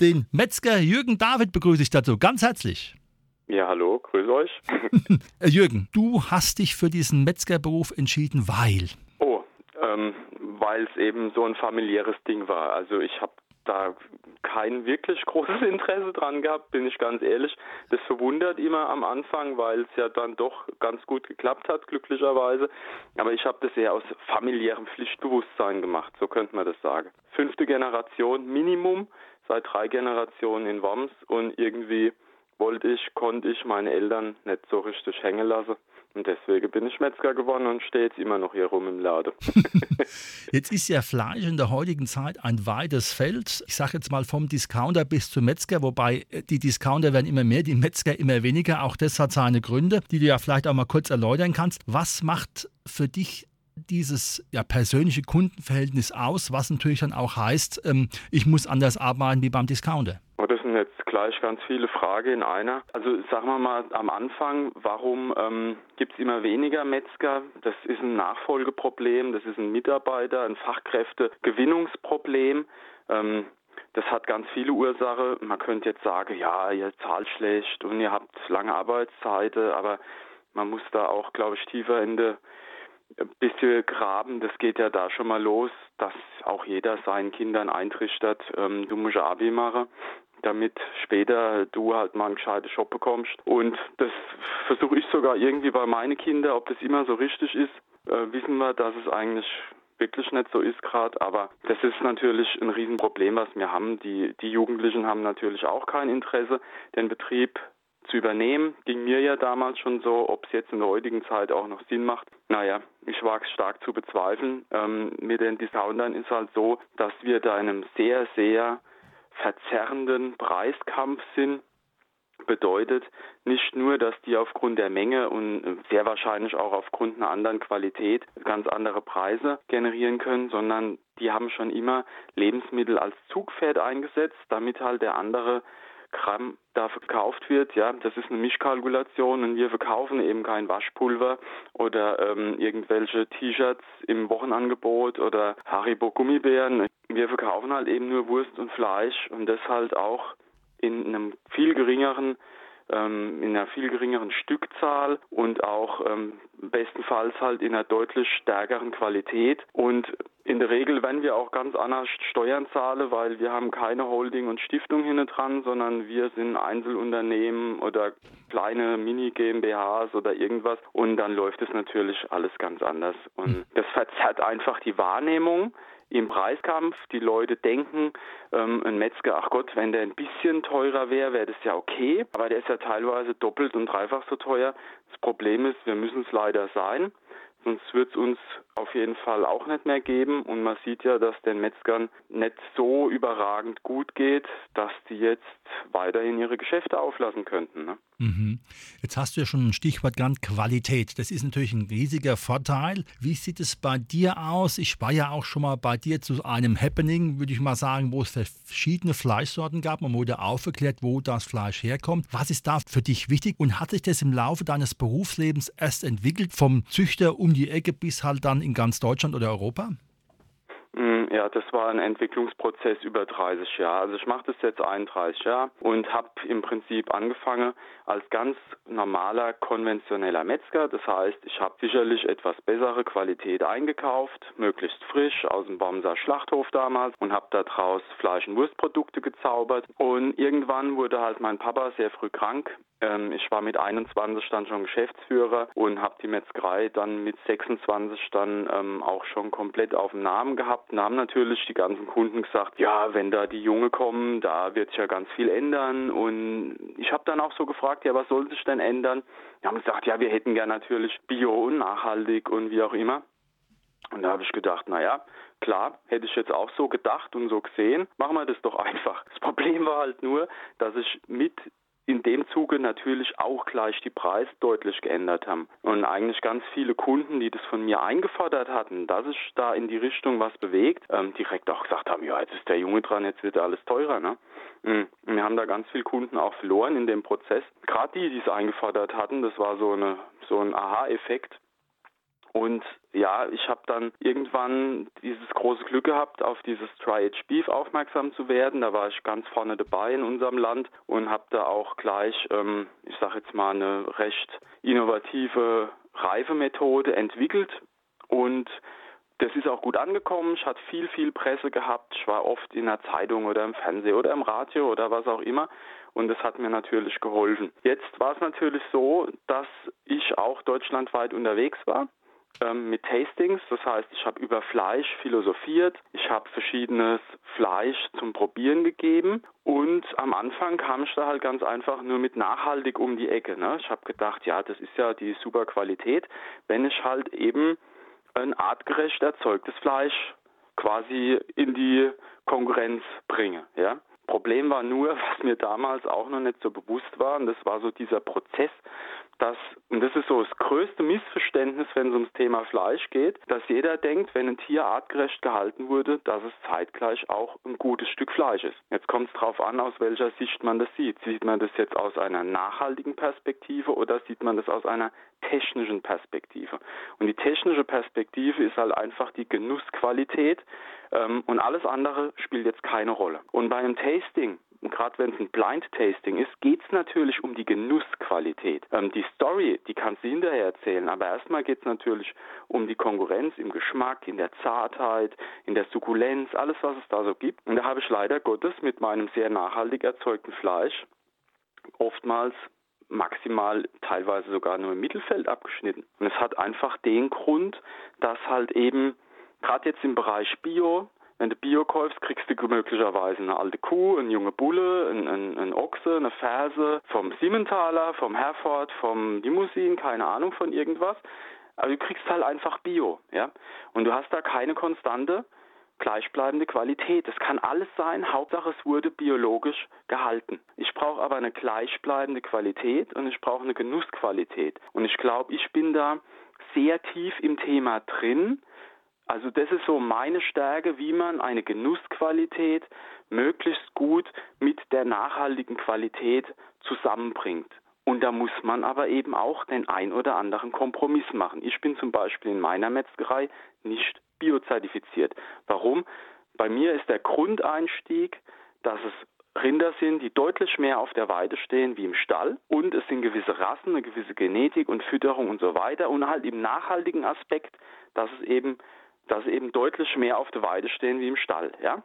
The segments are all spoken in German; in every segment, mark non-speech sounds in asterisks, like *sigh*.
Den Metzger Jürgen David begrüße ich dazu ganz herzlich. Ja, hallo, grüß euch. *laughs* Äh, Jürgen, du hast dich für diesen Metzgerberuf entschieden, weil. Oh, ähm, weil es eben so ein familiäres Ding war. Also ich habe da kein wirklich großes *laughs* Interesse dran gehabt, bin ich ganz ehrlich. Das verwundert immer am Anfang, weil es ja dann doch ganz gut geklappt hat, glücklicherweise. Aber ich habe das eher aus familiärem Pflichtbewusstsein gemacht, so könnte man das sagen. Fünfte Generation Minimum, seit drei Generationen in Worms und irgendwie wollte ich, konnte ich meine Eltern nicht so richtig hängen lassen. Und deswegen bin ich Metzger geworden und stehe jetzt immer noch hier rum im Laden. *laughs* jetzt ist ja Fleisch in der heutigen Zeit ein weites Feld. Ich sage jetzt mal vom Discounter bis zum Metzger, wobei äh, die Discounter werden immer mehr, die Metzger immer weniger. Auch das hat seine Gründe, die du ja vielleicht auch mal kurz erläutern kannst. Was macht für dich dieses ja, persönliche Kundenverhältnis aus, was natürlich dann auch heißt, ähm, ich muss anders arbeiten wie beim Discounter? Oh, das sind jetzt gleich ganz viele Fragen in einer. Also sagen wir mal am Anfang, warum ähm, gibt es immer weniger Metzger? Das ist ein Nachfolgeproblem, das ist ein Mitarbeiter, ein Fachkräftegewinnungsproblem. Ähm, das hat ganz viele Ursachen. Man könnte jetzt sagen, ja, ihr zahlt schlecht und ihr habt lange Arbeitszeiten, aber man muss da auch, glaube ich, tiefer in der bisschen graben, das geht ja da schon mal los, dass auch jeder seinen Kindern eintrichtert, ähm, du musst Abi machen, damit später du halt mal einen gescheiten Job bekommst. Und das versuche ich sogar irgendwie bei meinen Kindern, ob das immer so richtig ist, äh, wissen wir, dass es eigentlich wirklich nicht so ist gerade, aber das ist natürlich ein Riesenproblem, was wir haben. Die, die Jugendlichen haben natürlich auch kein Interesse, den Betrieb zu übernehmen. Ging mir ja damals schon so, ob es jetzt in der heutigen Zeit auch noch Sinn macht. Naja, ich wage stark zu bezweifeln. Ähm, mit den Discountern ist halt so, dass wir da in einem sehr, sehr verzerrenden Preiskampf sind. Bedeutet nicht nur, dass die aufgrund der Menge und sehr wahrscheinlich auch aufgrund einer anderen Qualität ganz andere Preise generieren können, sondern die haben schon immer Lebensmittel als Zugpferd eingesetzt, damit halt der andere Gramm da verkauft wird, ja, das ist eine Mischkalkulation und wir verkaufen eben kein Waschpulver oder ähm, irgendwelche T-Shirts im Wochenangebot oder Haribo Gummibären. Wir verkaufen halt eben nur Wurst und Fleisch und das halt auch in einem viel geringeren ähm, in einer viel geringeren Stückzahl und auch ähm, bestenfalls halt in einer deutlich stärkeren Qualität. Und in der Regel werden wir auch ganz anders Steuern zahlen, weil wir haben keine Holding und Stiftung hinten dran, sondern wir sind Einzelunternehmen oder kleine Mini-GmbHs oder irgendwas. Und dann läuft es natürlich alles ganz anders. Und hm. das verzerrt einfach die Wahrnehmung im Preiskampf. Die Leute denken, ähm, ein Metzger, ach Gott, wenn der ein bisschen teurer wäre, wäre das ja okay. Aber der ist ja teilweise doppelt und dreifach so teuer. Das Problem ist, wir müssen es leider sein. Sonst wird es uns auf jeden Fall auch nicht mehr geben. Und man sieht ja, dass den Metzgern nicht so überragend gut geht, dass die jetzt weiterhin ihre Geschäfte auflassen könnten. Ne? Mhm. Jetzt hast du ja schon ein Stichwort genannt, Qualität. Das ist natürlich ein riesiger Vorteil. Wie sieht es bei dir aus? Ich war ja auch schon mal bei dir zu einem Happening, würde ich mal sagen, wo es verschiedene Fleischsorten gab. Man wurde aufgeklärt, wo das Fleisch herkommt. Was ist da für dich wichtig? Und hat sich das im Laufe deines Berufslebens erst entwickelt, vom Züchter um die Ecke bis halt dann in ganz Deutschland oder Europa? Ja, das war ein Entwicklungsprozess über 30 Jahre. Also ich mache das jetzt 31 Jahre und habe im Prinzip angefangen als ganz normaler konventioneller Metzger. Das heißt, ich habe sicherlich etwas bessere Qualität eingekauft, möglichst frisch aus dem Bomser Schlachthof damals und habe daraus Fleisch- und Wurstprodukte gezaubert. Und irgendwann wurde halt mein Papa sehr früh krank ähm, ich war mit 21 dann schon Geschäftsführer und habe die Metzgerei dann mit 26 dann ähm, auch schon komplett auf dem Namen gehabt. Und haben natürlich die ganzen Kunden gesagt, ja, wenn da die Junge kommen, da wird sich ja ganz viel ändern. Und ich habe dann auch so gefragt, ja, was soll sich denn ändern? Die haben gesagt, ja, wir hätten gern natürlich Bio und nachhaltig und wie auch immer. Und da habe ich gedacht, naja, Klar, hätte ich jetzt auch so gedacht und so gesehen. Machen wir das doch einfach. Das Problem Problem war halt nur, dass ich mit in dem Zuge natürlich auch gleich die Preise deutlich geändert haben. Und eigentlich ganz viele Kunden, die das von mir eingefordert hatten, dass sich da in die Richtung was bewegt, ähm, direkt auch gesagt haben, ja, jetzt ist der Junge dran, jetzt wird alles teurer. Ne? Mhm. Wir haben da ganz viele Kunden auch verloren in dem Prozess. Gerade die, die es eingefordert hatten, das war so, eine, so ein Aha-Effekt. Und ja, ich habe dann irgendwann dieses große Glück gehabt, auf dieses Tri-Age Beef aufmerksam zu werden. Da war ich ganz vorne dabei in unserem Land und habe da auch gleich, ähm, ich sage jetzt mal, eine recht innovative Reifemethode entwickelt. Und das ist auch gut angekommen. Ich hatte viel, viel Presse gehabt. Ich war oft in der Zeitung oder im Fernsehen oder im Radio oder was auch immer. Und das hat mir natürlich geholfen. Jetzt war es natürlich so, dass ich auch deutschlandweit unterwegs war ähm, mit Tastings. Das heißt, ich habe über Fleisch philosophiert, ich habe verschiedenes Fleisch zum Probieren gegeben und am Anfang kam ich da halt ganz einfach nur mit nachhaltig um die Ecke. Ne? Ich habe gedacht, ja, das ist ja die super Qualität, wenn ich halt eben ein artgerecht erzeugtes Fleisch quasi in die Konkurrenz bringe. Ja? Problem war nur, *laughs* was mir damals auch noch nicht so bewusst war, und das war so dieser Prozess, dass, und das ist so das größte Missverständnis, wenn es ums Thema Fleisch geht, dass jeder denkt, wenn ein Tier artgerecht gehalten wurde, dass es zeitgleich auch ein gutes Stück Fleisch ist. Jetzt kommt es darauf an, aus welcher Sicht man das sieht. Sieht man das jetzt aus einer nachhaltigen Perspektive oder sieht man das aus einer technischen Perspektive? Und die technische Perspektive ist halt einfach die Genussqualität ähm, und alles andere spielt jetzt keine Rolle. Und bei einem Tasting und gerade wenn es ein Blind Tasting ist, geht es natürlich um die Genussqualität. Ähm, die Story, die kannst du hinterher erzählen, aber erstmal geht es natürlich um die Konkurrenz im Geschmack, in der Zartheit, in der Sukkulenz, alles was es da so gibt. Und da habe ich leider Gottes mit meinem sehr nachhaltig erzeugten Fleisch oftmals maximal teilweise sogar nur im Mittelfeld abgeschnitten. Und es hat einfach den Grund, dass halt eben gerade jetzt im Bereich Bio wenn du Bio kaufst, kriegst du möglicherweise eine alte Kuh, eine junge Bulle, ein, ein, ein Ochse, eine Ferse vom Siementaler, vom Herford, vom Limousin, keine Ahnung von irgendwas. Aber du kriegst halt einfach Bio, ja. Und du hast da keine konstante, gleichbleibende Qualität. Es kann alles sein, Hauptsache es wurde biologisch gehalten. Ich brauche aber eine gleichbleibende Qualität und ich brauche eine Genussqualität. Und ich glaube, ich bin da sehr tief im Thema drin also das ist so meine Stärke, wie man eine Genussqualität möglichst gut mit der nachhaltigen Qualität zusammenbringt. Und da muss man aber eben auch den ein oder anderen Kompromiss machen. Ich bin zum Beispiel in meiner Metzgerei nicht biozertifiziert. Warum? Bei mir ist der Grundeinstieg, dass es Rinder sind, die deutlich mehr auf der Weide stehen wie im Stall. Und es sind gewisse Rassen, eine gewisse Genetik und Fütterung und so weiter. Und halt im nachhaltigen Aspekt, dass es eben dass eben deutlich mehr auf der Weide stehen wie im Stall. Ja?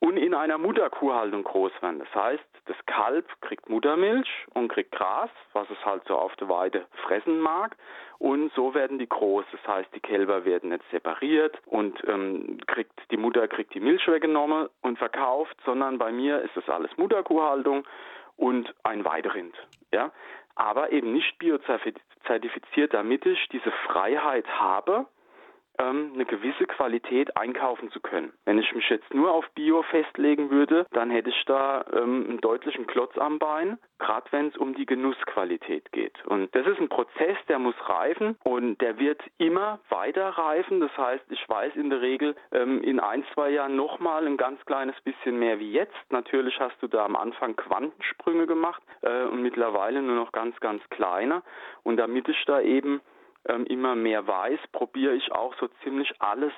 Und in einer Mutterkuhhaltung groß werden. Das heißt, das Kalb kriegt Muttermilch und kriegt Gras, was es halt so auf der Weide fressen mag. Und so werden die groß. Das heißt, die Kälber werden nicht separiert und ähm, kriegt, die Mutter kriegt die Milch weggenommen und verkauft, sondern bei mir ist das alles Mutterkuhhaltung und ein Weiderind. Ja? Aber eben nicht biozertifiziert, damit ich diese Freiheit habe, ähm, eine gewisse Qualität einkaufen zu können. Wenn ich mich jetzt nur auf Bio festlegen würde, dann hätte ich da ähm, einen deutlichen Klotz am Bein, gerade wenn es um die Genussqualität geht. Und das ist ein Prozess, der muss reifen und der wird immer weiter reifen. Das heißt, ich weiß in der Regel ähm, in ein, zwei Jahren nochmal ein ganz kleines bisschen mehr wie jetzt. Natürlich hast du da am Anfang Quantensprünge gemacht äh, und mittlerweile nur noch ganz, ganz kleine. Und damit ich da eben ähm, immer mehr weiß, probiere ich auch so ziemlich alles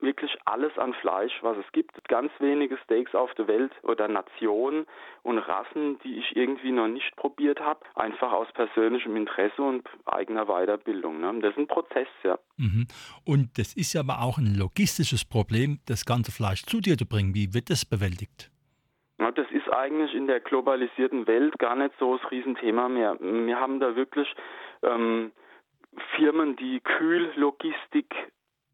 wirklich alles an Fleisch, was es gibt. Ganz wenige Steaks auf der Welt oder Nationen und Rassen, die ich irgendwie noch nicht probiert habe, einfach aus persönlichem Interesse und eigener Weiterbildung. Ne? Das ist ein Prozess, ja. Mhm. Und das ist ja aber auch ein logistisches Problem, das ganze Fleisch zu dir zu bringen. Wie wird das bewältigt? Ja, das ist eigentlich in der globalisierten Welt gar nicht so das Riesenthema mehr. Wir haben da wirklich ähm, Firmen, die Kühllogistik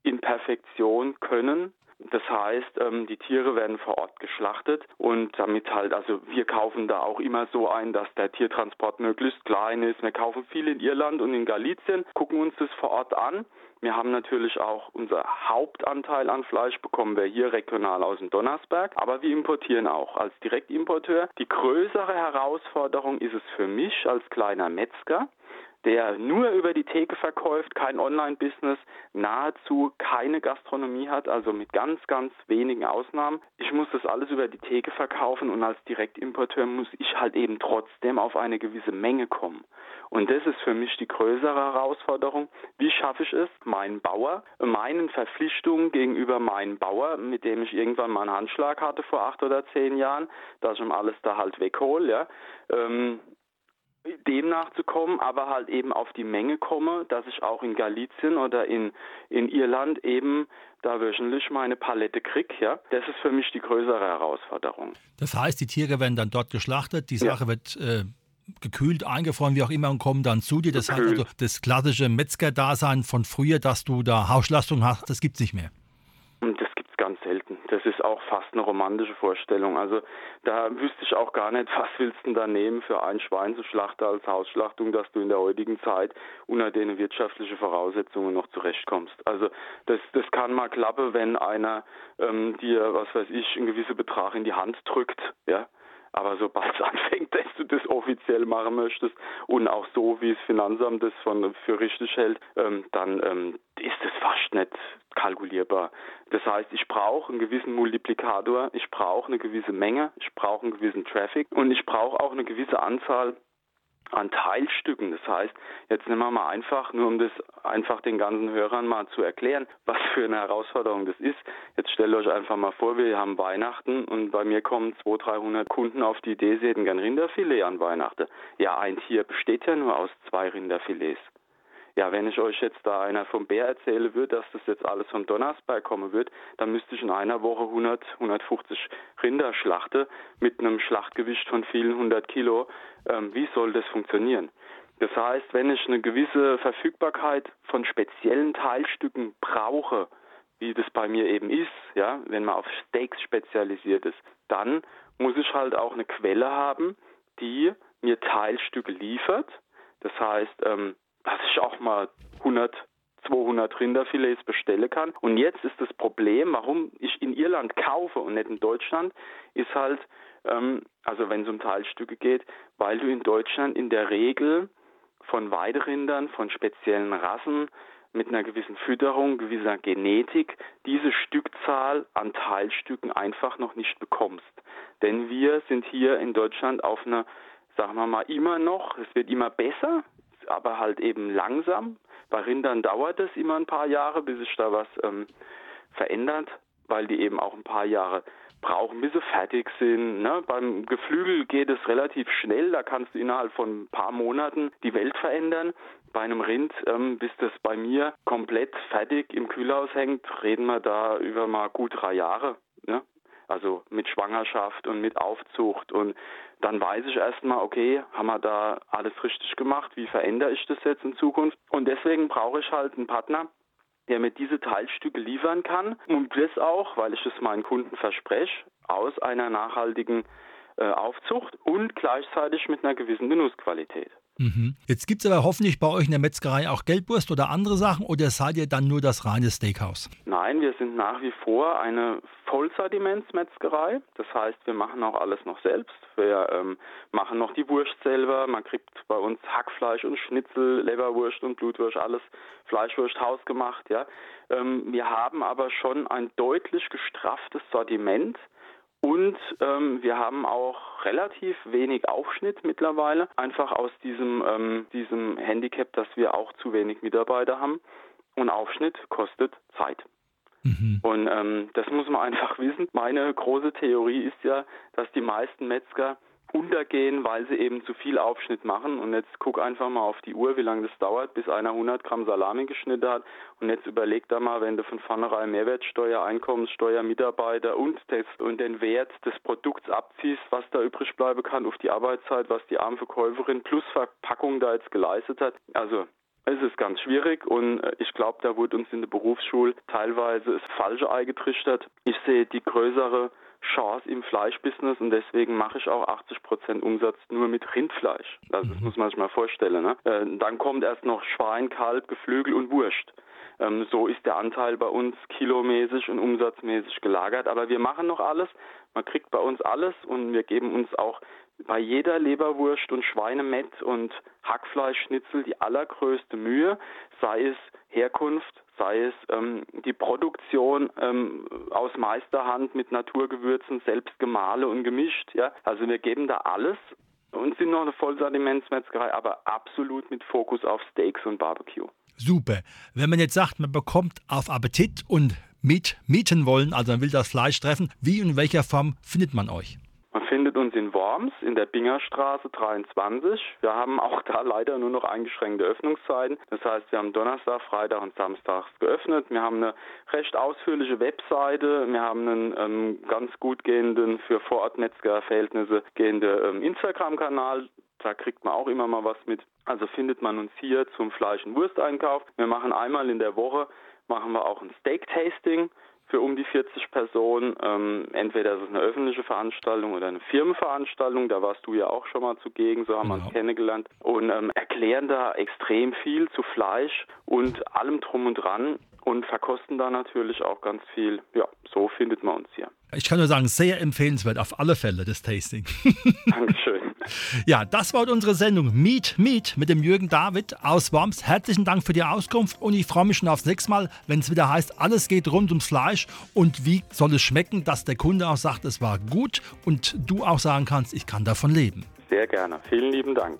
in Perfektion können. Das heißt, ähm, die Tiere werden vor Ort geschlachtet und damit halt, also wir kaufen da auch immer so ein, dass der Tiertransport möglichst klein ist. Wir kaufen viel in Irland und in Galizien, gucken uns das vor Ort an Wir haben natürlich auch unser Hauptanteil an Fleisch bekommen wir hier regional aus dem Donnersberg, aber wir importieren auch als Direktimporteur. Die größere Herausforderung ist es für mich als kleiner Metzger, der nur über die Theke verkauft, kein Online-Business, nahezu keine Gastronomie hat, also mit ganz, ganz wenigen Ausnahmen. Ich muss das alles über die Theke verkaufen und als Direktimporteur muss ich halt eben trotzdem auf eine gewisse Menge kommen. Und das ist für mich die größere Herausforderung. Wie schaffe ich es, meinen Bauer, meinen Verpflichtungen gegenüber meinem Bauer, mit dem ich irgendwann mal einen Handschlag hatte vor acht oder zehn Jahren, dass ich ihm alles da halt weghole, ja, ähm, dem nachzukommen, aber halt eben auf die Menge komme, dass ich auch in Galizien oder in, in Irland eben da wöchentlich meine Palette kriege. Ja? Das ist für mich die größere Herausforderung. Das heißt, die Tiere werden dann dort geschlachtet, die Sache ja. wird äh, gekühlt, eingefroren, wie auch immer, und kommen dann zu dir. Das gekühlt. heißt also, das klassische Metzger-Dasein von früher, dass du da Hausschlastung hast, das gibt es nicht mehr. Das ganz selten. Das ist auch fast eine romantische Vorstellung. Also da wüsste ich auch gar nicht, *laughs* was willst du da nehmen für ein Schwein zu schlachten als Hausschlachtung, dass du in der heutigen Zeit unter den wirtschaftlichen Voraussetzungen noch zurechtkommst. Also das, das kann mal klappen, wenn einer ähm, dir, was weiß ich, einen gewissen Betrag in die Hand drückt, ja. Aber sobald es *laughs* anfängt, dass du das offiziell machen möchtest und auch so, wie das Finanzamt das von, für richtig hält, ähm, dann ähm, ist das fast nicht kalkulierbar. Das heißt, ich brauche einen gewissen Multiplikator, ich brauche eine gewisse Menge, ich brauche einen gewissen Traffic und ich brauche auch eine gewisse Anzahl an Teilstücken. Das heißt, jetzt nehmen wir mal einfach, nur um das einfach den ganzen Hörern mal zu erklären, *laughs* was für eine Herausforderung das ist. Jetzt stellt euch einfach mal vor, wir haben Weihnachten und bei mir kommen 200, 300 Kunden auf die Idee, sie hätten gern Rinderfilet an Weihnachten. Ja, ein Tier besteht ja nur aus zwei Rinderfilets. Ja, wenn ich euch jetzt da einer vom Bär erzähle würde, dass das jetzt alles vom Donnersberg kommen wird, dann müsste ich in einer Woche 100, 150 Rinder schlachten mit einem Schlachtgewicht von vielen hundert Kilo. Ähm, wie soll das funktionieren? Das heißt, wenn ich eine gewisse Verfügbarkeit von speziellen Teilstücken brauche, wie das bei mir eben ist, ja, wenn man auf Steaks spezialisiert ist, dann muss ich halt auch eine Quelle haben, die mir Teilstücke liefert. Das heißt, ähm, dass ich auch mal 100, 200 Rinderfilets bestellen kann. Und jetzt ist das Problem, warum ich in Irland kaufe und nicht in Deutschland, ist halt, ähm, also wenn es um Teilstücke geht, weil du in Deutschland in der Regel von Weiderindern, von speziellen Rassen, mit einer gewissen Fütterung, gewisser Genetik diese Stückzahl an Teilstücken einfach noch nicht bekommst. Denn wir sind hier in Deutschland auf einer, sagen wir mal, immer noch, es wird immer besser, aber halt eben langsam. Bei Rindern dauert es immer ein paar Jahre, bis sich da was ähm, verändert, weil die eben auch ein paar Jahre brauchen, bis sie fertig sind. Ne? Beim Geflügel geht es relativ schnell, da kannst du innerhalb von ein paar Monaten die Welt verändern. Bei einem Rind, ähm, bis das bei mir komplett fertig im Kühlhaus hängt, reden wir da über mal gut drei Jahre. Ne? Also mit Schwangerschaft und mit Aufzucht. Und dann weiß ich erstmal, okay, haben wir da alles richtig gemacht, wie verändere ich das jetzt in Zukunft? Und deswegen brauche ich halt einen Partner, der mir diese Teilstücke liefern kann. Und das auch, weil ich es meinen Kunden verspreche, aus einer nachhaltigen äh, Aufzucht und gleichzeitig mit einer gewissen Genussqualität. Mhm. Jetzt gibt es aber hoffentlich bei euch in der Metzgerei auch Gelbwurst oder andere Sachen oder seid ihr dann nur das reine Steakhouse? Nein, wir sind nach wie vor eine Vollsortimentsmetzgerei. Das heißt, wir machen auch alles noch selbst. Wir ähm, machen noch die Wurst selber. Man kriegt bei uns Hackfleisch und Schnitzel, Leberwurst und Blutwurst, alles Fleischwurst hausgemacht. Ja. Ähm, wir haben aber schon ein deutlich gestrafftes Sortiment und ähm, wir haben auch relativ wenig Aufschnitt mittlerweile, einfach aus diesem, ähm, diesem Handicap, dass wir auch zu wenig Mitarbeiter haben. Und Aufschnitt kostet Zeit. Mhm. Und ähm, das muss man *laughs* einfach wissen. Meine große Theorie ist ja, dass die meisten Metzger untergehen, weil sie eben zu viel Aufschnitt machen. Und jetzt guck einfach mal auf die Uhr, wie lange das dauert, bis einer 100 Gramm Salami geschnitten hat. Und jetzt überleg da mal, wenn du von vornherein Mehrwertsteuer, Einkommenssteuer, Mitarbeiter und, das, und den Wert des Produkts abziehst, was da übrig bleiben kann, auf die Arbeitszeit, was die arme Verkäuferin plus Verpackung da jetzt geleistet hat. Also es ist ganz schwierig und äh, ich glaube, da wurde uns in der Berufsschule teilweise das Falsche eingetrichtert. Ich sehe die größere Chance im Fleischbusiness und deswegen mache ich auch 80 Prozent Umsatz nur mit Rindfleisch. Also das mhm. muss man sich mal vorstellen. Ne? Äh, dann kommt erst noch Schwein, Kalb, Geflügel und Wurst. Ähm, so ist der Anteil bei uns kilomäßig und umsatzmäßig gelagert. Aber wir machen noch alles. Man kriegt bei uns alles und wir geben uns auch bei jeder Leberwurst und Schweinemett und Hackfleischschnitzel die allergrößte Mühe, sei es Herkunft, sei es ähm, die Produktion ähm, aus Meisterhand mit Naturgewürzen, selbst gemahlen und gemischt. Ja? Also wir geben da alles und sind noch eine Vollsortimentsmetzgerei, aber absolut mit Fokus auf Steaks und Barbecue. Super. Wenn man jetzt sagt, man bekommt auf Appetit und mit mieten wollen, also man will das Fleisch treffen, wie und in welcher Form findet man euch? Man findet uns in Worms in der Bingerstraße 23. Wir haben auch da leider nur noch eingeschränkte Öffnungszeiten. Das heißt, wir haben Donnerstag, Freitag und Samstags geöffnet. Wir haben eine recht ausführliche Webseite. Wir haben einen ähm, ganz gut gehenden, für Vorortmetzger-Verhältnisse gehende ähm, Instagram-Kanal. Da kriegt man auch immer mal was mit. Also findet man uns hier zum Fleisch- und Wursteinkauf. Wir machen einmal in der Woche machen wir auch ein Steak-Tasting für um die 40 Personen. Ähm, entweder ist es eine öffentliche Veranstaltung oder eine Firmenveranstaltung. Da warst du ja auch schon mal zugegen, so haben genau. wir uns kennengelernt. Und ähm, erklären da extrem viel zu Fleisch und allem drum und dran und verkosten da natürlich auch ganz viel. Ja, so findet man uns hier. Ich kann nur sagen, sehr empfehlenswert auf alle Fälle das Tasting. *laughs* Dankeschön. Ja, das war unsere Sendung Meet Meet mit dem Jürgen David aus Worms. Herzlichen Dank für die Auskunft und ich freue mich schon aufs nächste Mal, wenn es wieder heißt, alles geht rund ums Fleisch und wie soll es schmecken, dass der Kunde auch sagt, es war gut und du auch sagen kannst, ich kann davon leben. Sehr gerne. Vielen lieben Dank.